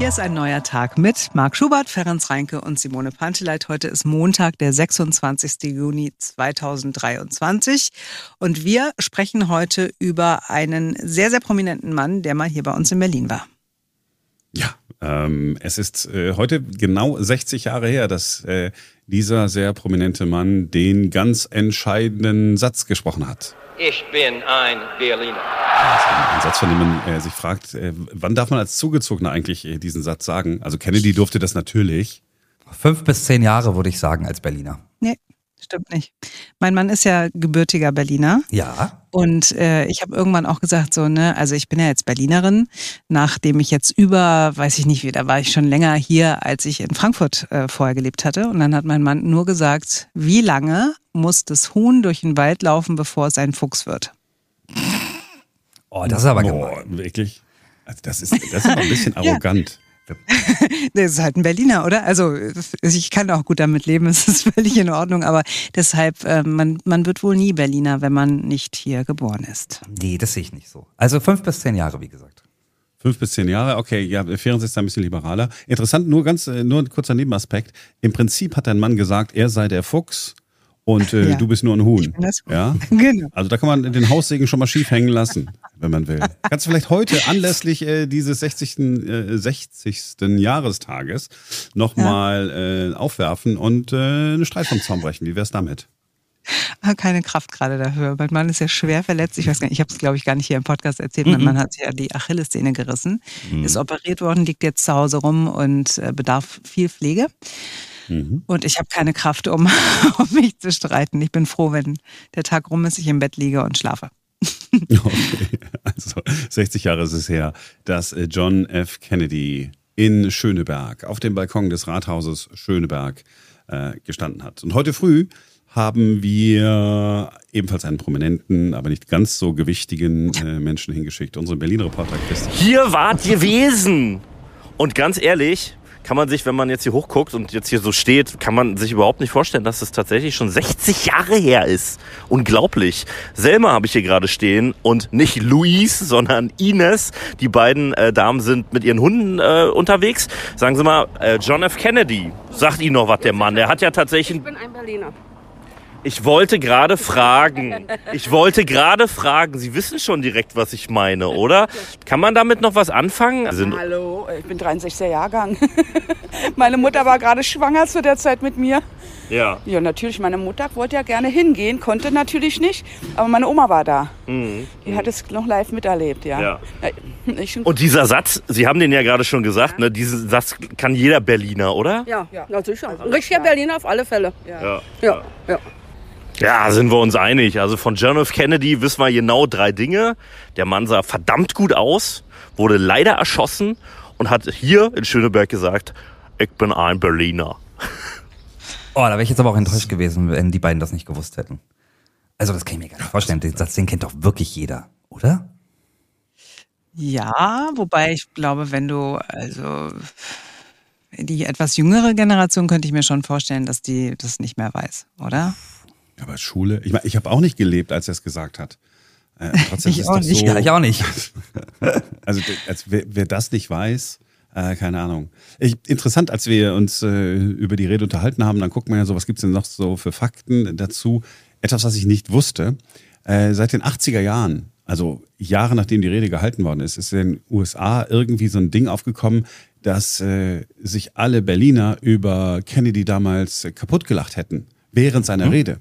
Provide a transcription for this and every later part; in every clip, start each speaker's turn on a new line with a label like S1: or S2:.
S1: Hier ist ein neuer Tag mit Marc Schubert, Ferenc Reinke und Simone Panteleit. Heute ist Montag, der 26. Juni 2023. Und wir sprechen heute über einen sehr, sehr prominenten Mann, der mal hier bei uns in Berlin war.
S2: Ähm, es ist äh, heute genau 60 Jahre her, dass äh, dieser sehr prominente Mann den ganz entscheidenden Satz gesprochen hat.
S3: Ich bin ein Berliner.
S2: Ein Satz, von dem man äh, sich fragt, äh, wann darf man als Zugezogener eigentlich äh, diesen Satz sagen? Also Kennedy durfte das natürlich.
S4: Fünf bis zehn Jahre, würde ich sagen, als Berliner.
S1: Stimmt nicht. Mein Mann ist ja gebürtiger Berliner.
S4: Ja.
S1: Und äh, ich habe irgendwann auch gesagt, so, ne, also ich bin ja jetzt Berlinerin, nachdem ich jetzt über, weiß ich nicht wie, da war ich schon länger hier, als ich in Frankfurt äh, vorher gelebt hatte. Und dann hat mein Mann nur gesagt, wie lange muss das Huhn durch den Wald laufen, bevor es ein Fuchs wird?
S4: Oh, das ist aber
S2: Boah,
S4: gemein.
S2: wirklich? Also das ist, das ist aber ein bisschen arrogant.
S1: Das ist halt ein Berliner, oder? Also ich kann auch gut damit leben, es ist völlig in Ordnung, aber deshalb, äh, man, man wird wohl nie Berliner, wenn man nicht hier geboren ist.
S4: Nee, das sehe ich nicht so. Also fünf bis zehn Jahre, wie gesagt.
S2: Fünf bis zehn Jahre, okay, ja, Ferenc ist da ein bisschen liberaler. Interessant, nur ganz, äh, nur ein kurzer Nebenaspekt. Im Prinzip hat dein Mann gesagt, er sei der Fuchs und äh,
S1: Ja.
S2: du bist nur ein Huhn.
S1: Ich bin das Huhn.
S2: Ja?
S1: Genau.
S2: Also da kann man den Haussegen schon mal schief hängen lassen, wenn man will. Kannst du vielleicht heute anlässlich äh, dieses 60. Äh, 60. Jahrestages nochmal äh, aufwerfen und äh, eine Streit vom Zaun brechen. Wie wär's damit?
S1: Ah, Keine Kraft gerade dafür. Mein Mann ist ja schwer verletzt. Ich weiß gar nicht, ich habe es, glaube ich, gar nicht hier im Podcast erzählt. Mein Mann hat sich ja die Achillessehne gerissen, ist operiert worden, liegt jetzt zu Hause rum und äh, bedarf viel Pflege. Und ich habe keine Kraft, um, um mich zu streiten. Ich bin froh, wenn der Tag rum ist, ich im Bett liege und schlafe.
S2: Okay, also 60 Jahre ist es her, dass äh, John F. Kennedy in Schöneberg auf dem Balkon des Rathauses Schöneberg äh, gestanden hat. Und heute früh haben wir ebenfalls einen prominenten, aber nicht ganz so gewichtigen äh, Menschen hingeschickt. Unsere Berlin-Reporter Christian.
S5: Hier wart gewesen. Und ganz ehrlich, kann man sich, wenn man jetzt hier hochguckt und jetzt hier so steht, kann man sich überhaupt nicht vorstellen, dass es tatsächlich schon 60 Jahre her ist. Unglaublich. Selma habe ich hier gerade stehen und nicht Luis, sondern Ines. Die beiden äh, Damen sind mit ihren Hunden äh, unterwegs. Sagen Sie mal, äh, John F. Kennedy, sagt Ihnen noch was der Mann? Der hat ja tatsächlich
S6: Ich bin ein Berliner.
S5: Ich wollte gerade fragen. Ich wollte gerade fragen. Sie wissen schon direkt, was ich meine, oder? Kann man damit noch was anfangen? Sind,
S6: Hallo, ich bin 63er Jahrgang. meine Mutter war gerade schwanger zu der Zeit mit mir.
S5: ja.
S6: Ja, natürlich, meine Mutter wollte ja gerne hingehen, konnte natürlich nicht, aber meine Oma war da. Die hat es noch live miterlebt, ja.
S5: Mhm. Ja.
S6: Ich,
S5: Und dieser Satz, Sie haben den ja gerade schon gesagt, ne? Diesen Satz kann jeder Berliner, oder?
S7: Ja,
S6: Ja.
S7: ja. sicher. Ein richtiger Berliner auf alle Fälle.
S5: Ja.
S7: Ja, ja.
S5: Ja, sind wir uns einig. Also von John F. Kennedy wissen wir genau drei Dinge. Der Mann sah verdammt gut aus, wurde leider erschossen und hat hier in Schöneberg gesagt, ich bin ein Berliner.
S4: Oh, da wäre ich jetzt aber auch enttäuscht gewesen, wenn die beiden das nicht gewusst hätten. Also das kann ich mir gar nicht vorstellen. Den Satz, den kennt doch wirklich jeder, oder?
S1: Ja, wobei ich glaube, wenn du, also die etwas jüngere Generation könnte ich mir schon vorstellen, dass die das nicht mehr weiß, oder?
S2: Aber Schule, ich meine, ich habe auch nicht gelebt, als er es gesagt hat. Äh, trotzdem
S1: Ich
S2: ist
S1: auch
S2: das
S1: nicht.
S2: so,
S4: Ja, ich auch nicht.
S2: Also als wer, wer das nicht weiß, äh, keine Ahnung. Ich, interessant, als wir uns äh, über die Rede unterhalten haben, dann guckt man ja so, was gibt's denn noch so für Fakten dazu. Etwas, was ich nicht wusste. Äh, seit den 80er Jahren, also Jahre nachdem die Rede gehalten worden ist, ist in den USA irgendwie so ein Ding aufgekommen, dass äh, sich alle Berliner über Kennedy damals äh, kaputt gelacht hätten, während seiner Rede.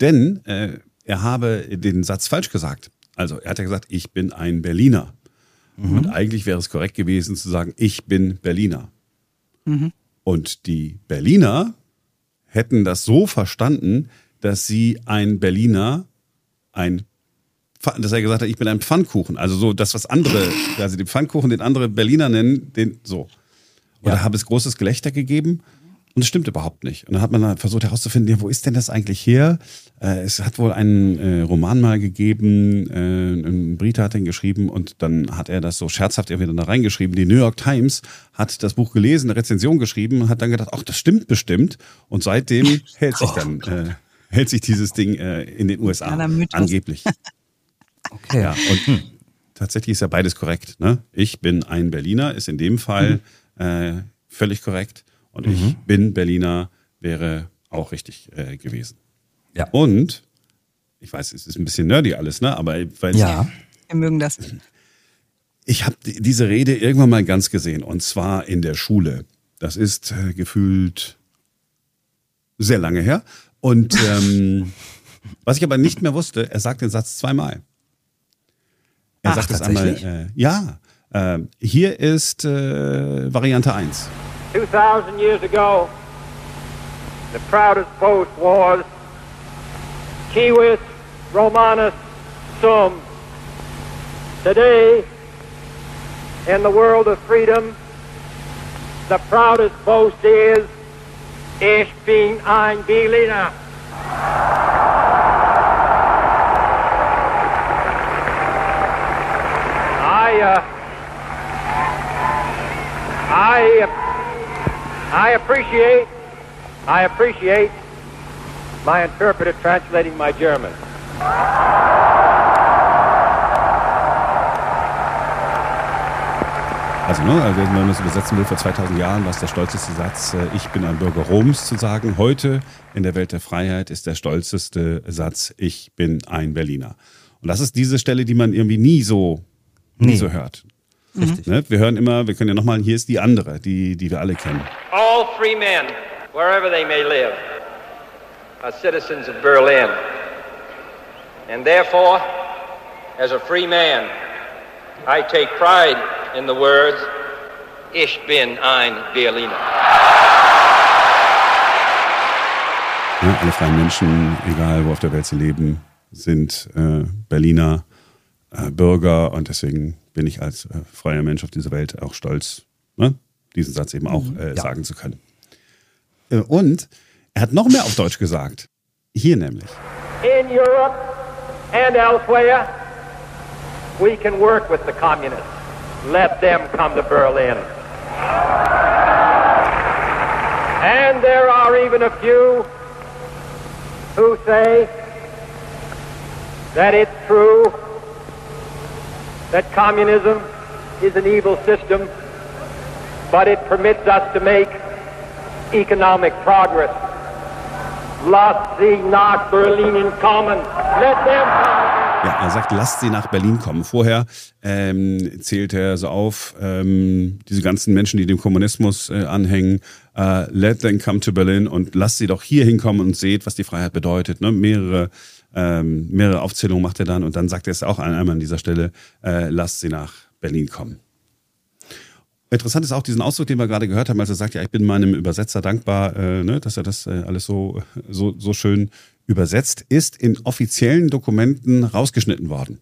S2: Denn äh, er habe den Satz falsch gesagt. Also er hat ja gesagt, ich bin ein Berliner. Und eigentlich wäre es korrekt gewesen zu sagen, ich bin Berliner. Und die Berliner hätten das so verstanden, dass sie ein Berliner, ein, dass er gesagt hat, ich bin ein Pfannkuchen. Also so das, was andere, also den Pfannkuchen, den andere Berliner nennen, den so. Und da habe es großes Gelächter gegeben. Und es stimmt überhaupt nicht. Und dann hat man dann versucht herauszufinden, ja, wo ist denn das eigentlich her? Äh, es hat wohl einen äh, Roman mal gegeben, äh, ein Brite hat den geschrieben und dann hat er das so scherzhaft wieder da reingeschrieben. Die New York Times hat das Buch gelesen, eine Rezension geschrieben und hat dann gedacht, ach, das stimmt bestimmt. Und seitdem hält sich dann, äh, hält sich dieses Ding äh, in den USA angeblich.
S4: Okay.
S2: Ja, und tatsächlich ist ja beides korrekt. Ne? Ich bin ein Berliner, ist in dem Fall äh, völlig korrekt. Und ich bin Berliner wäre auch richtig äh, gewesen.
S4: Ja.
S2: Und, ich weiß, es ist ein bisschen nerdy alles, ne? Aber weil
S4: Ja.
S1: Wir mögen das.
S2: ich habe diese Rede irgendwann mal ganz gesehen und zwar in der Schule. Das ist äh, gefühlt sehr lange her. Und ähm, was ich aber nicht mehr wusste, er sagt den Satz zweimal. Er
S4: Ach,
S2: sagt es einmal, äh, ja, äh, hier ist äh, Variante 1.
S3: 2,000 years ago, the proudest boast was Civis Romanus Sum. Today, in the world of freedom, the proudest boast is Ich bin ein Berliner. I, uh, I, I appreciate, I appreciate my interpreter translating my German.
S2: Also, ne, also wenn man das übersetzen will, vor 2000 Jahren war es der stolzeste Satz, äh, ich bin ein Bürger Roms zu sagen. Heute in der Welt der Freiheit ist der stolzeste Satz, ich bin ein Berliner. Und das ist diese Stelle, die man irgendwie nie so, nie
S4: Nee.
S2: so hört.
S4: Richtig.
S2: Ne? Wir hören immer, wir können ja nochmal, hier ist die andere, die, die wir alle kennen.
S3: All free men, wherever they may live, are citizens of Berlin. And therefore, as a free man, I take pride in the words, Ich bin ein Berliner.
S2: Ne? Alle freien Menschen, egal wo auf der Welt sie leben, sind äh, Berliner äh, Bürger und deswegen bin ich als äh, freier Mensch auf dieser Welt auch stolz, ne? diesen Satz eben auch äh,
S4: Ja.
S2: sagen zu können. Äh, und er hat noch mehr auf Deutsch gesagt. Hier nämlich.
S3: In Europe and elsewhere, we can work with the communists. Let them come to Berlin. And there are even a few who say that it's true that communism is an evil system, but it permits us to make economic progress. Lasst sie nach Berlin kommen. Let them come.
S2: Ja, er sagt, lasst sie nach Berlin kommen. Vorher ähm, zählt er so auf, ähm, diese ganzen Menschen, die dem Kommunismus äh, anhängen, äh, let them come to Berlin und lasst sie doch hier hinkommen und seht, was die Freiheit bedeutet. Ne? Mehrere, ähm, mehrere Aufzählungen macht er dann und dann sagt er es auch einmal an dieser Stelle, äh, lasst sie nach Berlin kommen. Interessant ist auch diesen Ausdruck, den wir gerade gehört haben, als er sagt, ja, ich bin meinem Übersetzer dankbar, äh, ne, dass er das äh, alles so, so, so schön übersetzt, ist in offiziellen Dokumenten rausgeschnitten worden.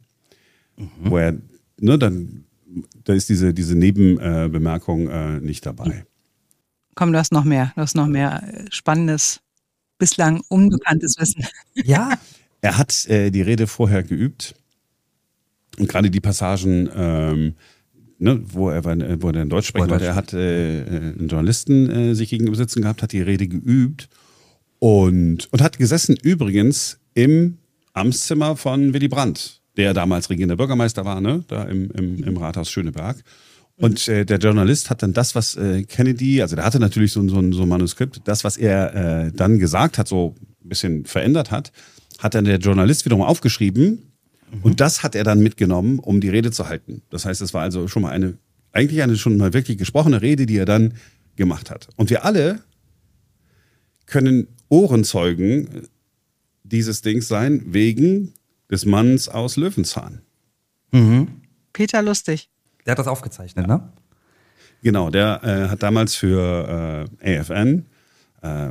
S2: Wo er, ne, dann, da ist diese, diese Nebenbemerkung äh, nicht dabei.
S1: Komm, du hast noch mehr. Du hast noch mehr äh, spannendes, bislang unbekanntes Wissen.
S4: Ja.
S2: Er hat äh, die Rede vorher geübt und gerade die Passagen, ähm, ne, wo er, war- wo er in Deutsch sprechen
S4: Wo er
S2: wollte, er hat äh, äh, einen Journalisten äh, sich gegenüber sitzen gehabt, hat die Rede geübt und, und hat gesessen übrigens im Amtszimmer von Willy Brandt, der damals regierender Bürgermeister war, ne, da im, im, im Rathaus Schöneberg. Und äh, der Journalist hat dann das, was äh, Kennedy, also der hatte natürlich so, ein- so, ein- so ein Manuskript, das, was er äh, dann gesagt hat, so ein bisschen verändert hat, hat dann der Journalist wiederum aufgeschrieben und das hat er dann mitgenommen, um die Rede zu halten. Das heißt, es war also schon mal eine, eigentlich eine schon mal wirklich gesprochene Rede, die er dann gemacht hat. Und wir alle können Ohrenzeugen dieses Dings sein, wegen des Manns aus Löwenzahn.
S1: Peter Lustig.
S4: Der hat das aufgezeichnet, ne?
S2: Genau, der äh, hat damals für äh, AFN, äh,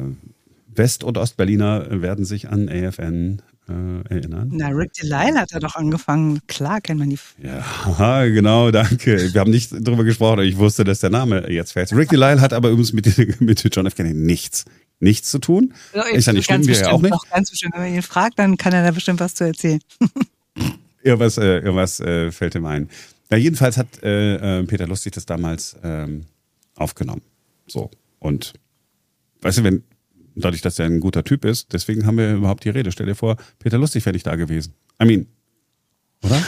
S2: West- und Ostberliner werden sich an AFN äh, erinnern.
S1: Na, Rick Delisle hat er doch angefangen. Klar kennt man die.
S2: Ja, genau, danke. Wir haben nicht drüber gesprochen, aber ich wusste, dass der Name jetzt fällt. Rick Delisle hat aber übrigens mit, mit John F. Kennedy nichts, nichts zu tun. Ist ja nicht schlimm, wir ja auch nicht.
S1: Doch, ganz bestimmt. Wenn man ihn fragt, dann kann er da bestimmt was zu erzählen.
S2: Irgendwas, äh, irgendwas äh, fällt ihm ein. Ja, jedenfalls hat äh, äh, Peter Lustig das damals ähm, aufgenommen. So. Und weißt du, wenn, dadurch, dass er ein guter Typ ist, deswegen haben wir überhaupt die Rede. Stell dir vor, Peter Lustig wäre nicht da gewesen. I mean, oder?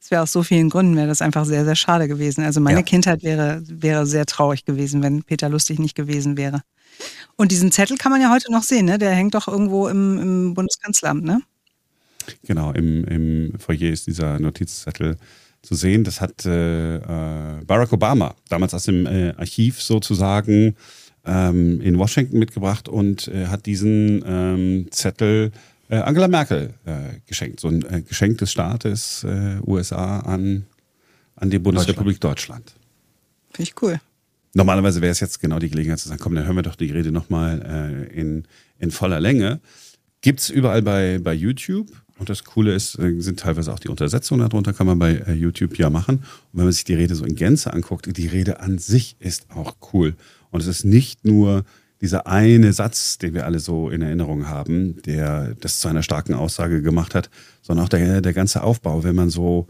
S1: das wäre aus so vielen Gründen, wäre das einfach sehr, sehr schade gewesen. Also meine
S4: Ja.
S1: Kindheit wäre, wäre sehr traurig gewesen, wenn Peter Lustig nicht gewesen wäre. Und diesen Zettel kann man ja heute noch sehen, ne? Der hängt doch irgendwo im, im Bundeskanzleramt, ne?
S2: Genau, im, im Foyer ist dieser Notizzettel zu sehen. Das hat äh, äh, Barack Obama damals aus dem äh, Archiv sozusagen ähm, in Washington mitgebracht und äh, hat diesen ähm, Zettel äh, Angela Merkel äh, geschenkt. So ein äh, Geschenk des Staates äh, USA an, an die Bundesrepublik Deutschland.
S1: Finde ich cool.
S2: Normalerweise wäre es jetzt genau die Gelegenheit zu sagen, komm, dann hören wir doch die Rede nochmal äh, in, in voller Länge. Gibt's überall bei, bei YouTube. Und das Coole ist, äh, sind teilweise auch die Untersetzungen darunter, kann man bei YouTube ja machen. Und wenn man sich die Rede so in Gänze anguckt, die Rede an sich ist auch cool. Und es ist nicht nur dieser eine Satz, den wir alle so in Erinnerung haben, der das zu einer starken Aussage gemacht hat, sondern auch der, der ganze Aufbau, wenn man so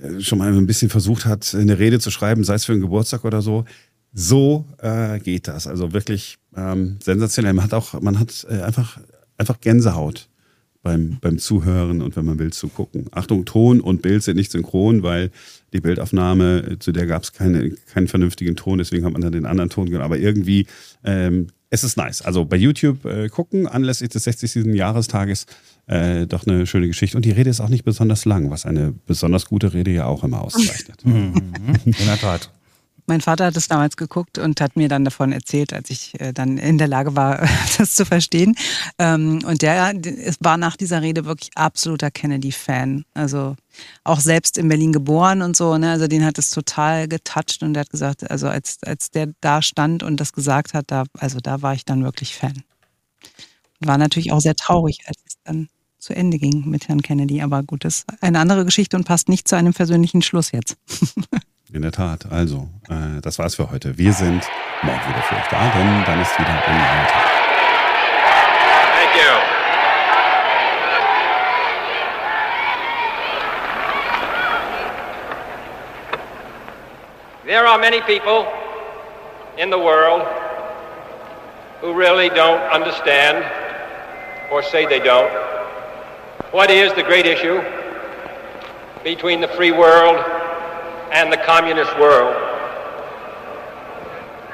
S2: äh, schon mal ein bisschen versucht hat, eine Rede zu schreiben, sei es für einen Geburtstag oder so. So äh, geht das. Also wirklich ähm, sensationell. Man hat auch, man hat äh, einfach, einfach Gänsehaut beim, beim Zuhören und wenn man will, zu gucken. Achtung, Ton und Bild sind nicht synchron, weil die Bildaufnahme, äh, zu der gab es keine, keinen vernünftigen Ton, deswegen hat man dann den anderen Ton genommen. Aber irgendwie, ähm, es ist nice. Also bei YouTube äh, gucken, anlässlich des 60. Jahrestages, äh, doch eine schöne Geschichte. Und die Rede ist auch nicht besonders lang, was eine besonders gute Rede ja auch immer auszeichnet.
S4: In der Tat.
S1: Mein Vater hat es damals geguckt und hat mir dann davon erzählt, als ich äh, dann in der Lage war, das zu verstehen. Ähm, Und der war nach dieser Rede wirklich absoluter Kennedy-Fan. Also auch selbst in Berlin geboren und so. Ne? Also den hat es total getoucht und der hat gesagt, also als, als der da stand und das gesagt hat, da, also da war ich dann wirklich Fan. War natürlich auch sehr traurig, als es dann zu Ende ging mit Herrn Kennedy. Aber gut, das ist eine andere Geschichte und passt nicht zu einem persönlichen Schluss jetzt.
S2: In der Tat. Also, äh, das war's für heute. Wir sind morgen wieder für euch da, denn dann ist wieder ein neuer Tag.
S3: Thank you. There are many people in the world who really don't understand, or say they don't, what is the great issue between the free world and the communist world.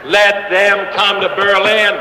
S3: Let them come to Berlin.